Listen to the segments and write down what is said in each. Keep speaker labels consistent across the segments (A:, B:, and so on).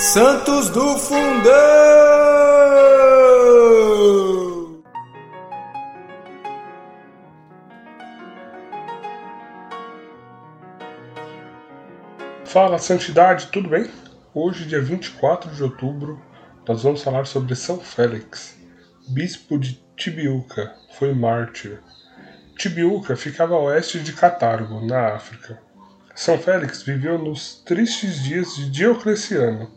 A: Santos do Fundão!
B: Fala, Santidade, tudo bem? Hoje, dia 24 de outubro, nós vamos falar sobre São Félix, bispo de Tibiuca, foi mártir. Tibiuca ficava a oeste de Catargo, na África. São Félix viveu nos tristes dias de Diocleciano.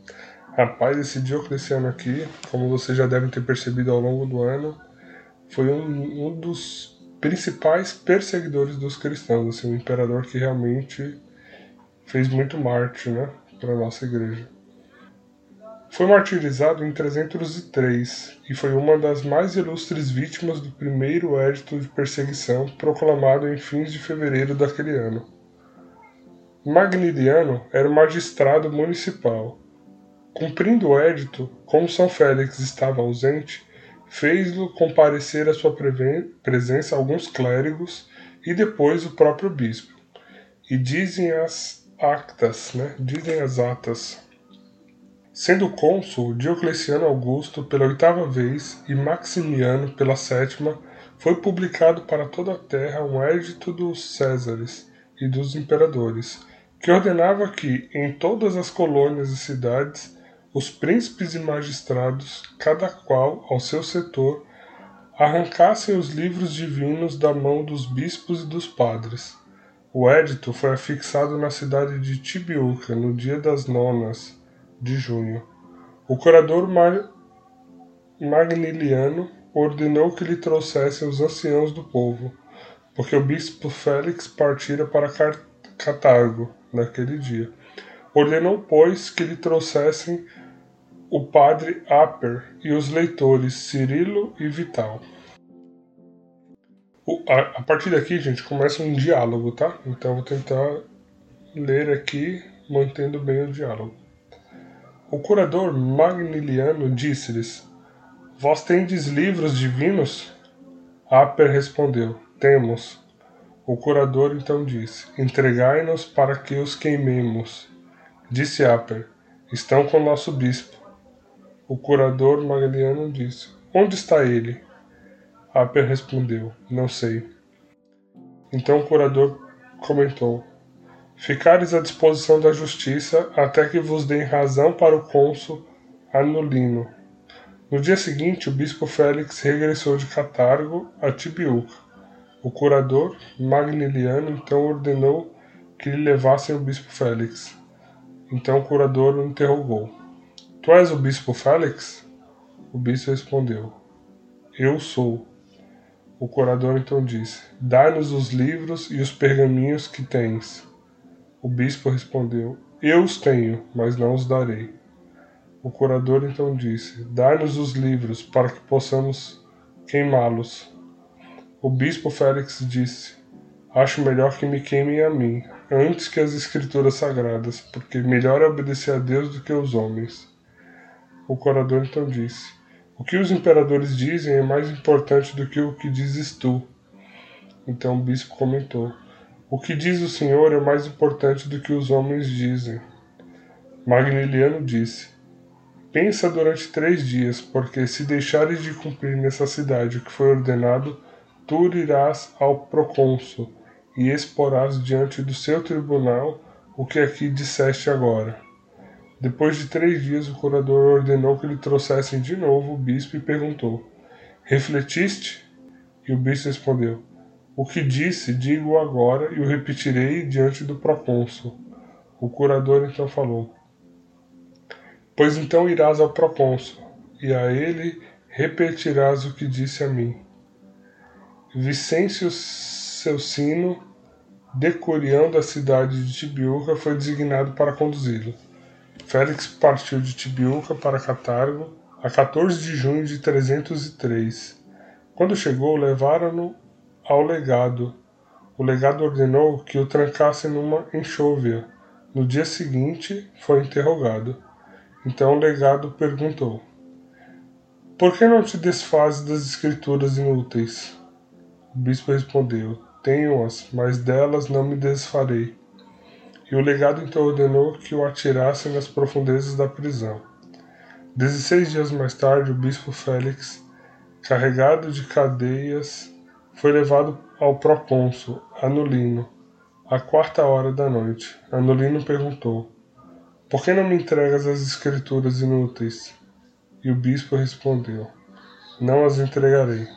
B: Rapaz, esse Diocleciano aqui, como vocês já devem ter percebido ao longo do ano, foi um, um dos principais perseguidores dos cristãos, assim, um imperador que realmente fez muito mártir, né, para nossa igreja. Foi martirizado em 303 e foi uma das mais ilustres vítimas do primeiro édito de perseguição proclamado em fins de fevereiro daquele ano. Magniliano era magistrado municipal. Cumprindo o édito, como São Félix estava ausente, fez-lo comparecer à sua presença alguns clérigos e depois o próprio bispo. E dizem as actas, né? Dizem as atas. Sendo cônsul Diocleciano Augusto pela oitava vez e Maximiano pela sétima, foi publicado para toda a terra um édito dos Césares e dos imperadores, que ordenava que, em todas as colônias e cidades, os príncipes e magistrados, cada qual ao seu setor, arrancassem os livros divinos da mão dos bispos e dos padres. O édito foi afixado na cidade de Tibiuca no dia das nonas de junho. O curador Mar... Magniliano ordenou que lhe trouxessem os anciãos do povo, porque o bispo Félix partira para Catargo naquele dia. Ordenou, pois, que lhe trouxessem o padre Aper e os leitores Cirilo e Vital. O, a, a, partir daqui, gente, começa um diálogo, tá? Então vou tentar ler aqui, mantendo bem o diálogo. O curador Magniliano disse-lhes: Vós tendes livros divinos? Aper respondeu: Temos. O curador então disse: Entregai-nos para que os queimemos. Disse Aper: Estão com nosso bispo. O curador Magaliano disse: Onde está ele? Aper respondeu: Não sei. Então o curador comentou: Ficares à disposição da justiça até que vos deem razão para o cônsul Anulino. No dia seguinte, o bispo Félix regressou de Catargo a Tibiuca o curador Magniliano então ordenou que lhe levassem o bispo Félix. Então o curador o interrogou: Tu és o bispo Félix? O bispo respondeu: Eu sou. O curador então disse: Dai-nos os livros e os pergaminhos que tens. O bispo respondeu: Eu os tenho, mas não os darei. O curador então disse: Dai-nos os livros para que possamos queimá-los. O bispo Félix disse: Acho melhor que me queimem a mim, antes que as escrituras sagradas, porque melhor é obedecer a Deus do que aos homens. O curador então disse: O que os imperadores dizem é mais importante do que o que dizes tu. Então o bispo comentou: O que diz o Senhor é mais importante do que os homens dizem. Magniliano disse: Pensa durante três dias, porque se deixares de cumprir nessa cidade o que foi ordenado, tu irás ao procônsul e exporás diante do seu tribunal o que aqui disseste agora. Depois de três dias, o curador ordenou que lhe trouxessem de novo o bispo e perguntou: Refletiste? E o bispo respondeu: O que disse, digo agora e o repetirei diante do procônsul. O curador então falou: Pois então irás ao procônsul, e a ele repetirás o que disse a mim. Vicêncio Celcino, decurião da cidade de Tibiuca, foi designado para conduzi-lo. Félix partiu de Tibiuca para Catargo a 14 de junho de 303. Quando chegou, levaram-no ao legado. O legado ordenou que o trancassem numa enxovia. No dia seguinte, foi interrogado. Então o legado perguntou: Por que não te desfazes das escrituras inúteis? O bispo respondeu: Tenho-as, mas delas não me desfarei. e o legado então ordenou que o atirassem nas profundezas da prisão. Dezesseis dias mais tarde, o bispo Félix, carregado de cadeias, foi levado ao procônsul Anulino, à quarta hora da noite. Anulino perguntou: Por que não me entregas as escrituras inúteis? E o bispo respondeu: Não as entregarei.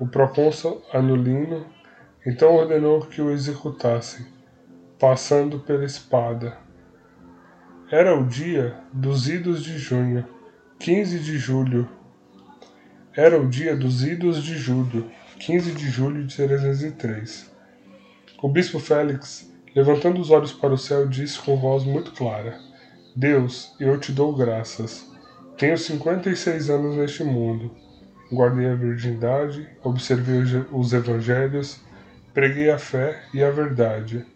B: O procônsul Anulino então ordenou que o executassem, passando pela espada. Era o dia dos idos de junho, 15 de julho. Era o dia dos idos de julho, 15 de julho de 303. O bispo Félix, levantando os olhos para o céu, disse com voz muito clara: Deus, eu te dou graças. Tenho 56 anos neste mundo. Guardei a virgindade, observei os evangelhos, preguei a fé e a verdade.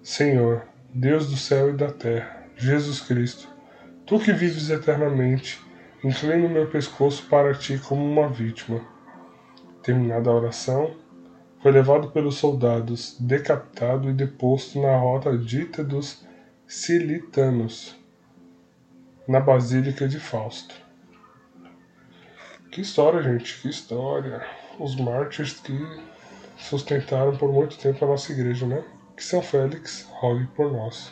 B: Senhor, Deus do céu e da terra, Jesus Cristo, tu que vives eternamente, inclino meu pescoço para ti como uma vítima. Terminada a oração, foi levado pelos soldados, decapitado e deposto na rota dita dos Cilitanos, na Basílica de Fausto. Que história, gente, que história. Os mártires que sustentaram por muito tempo a nossa igreja, né? Que São Félix rogue por nós.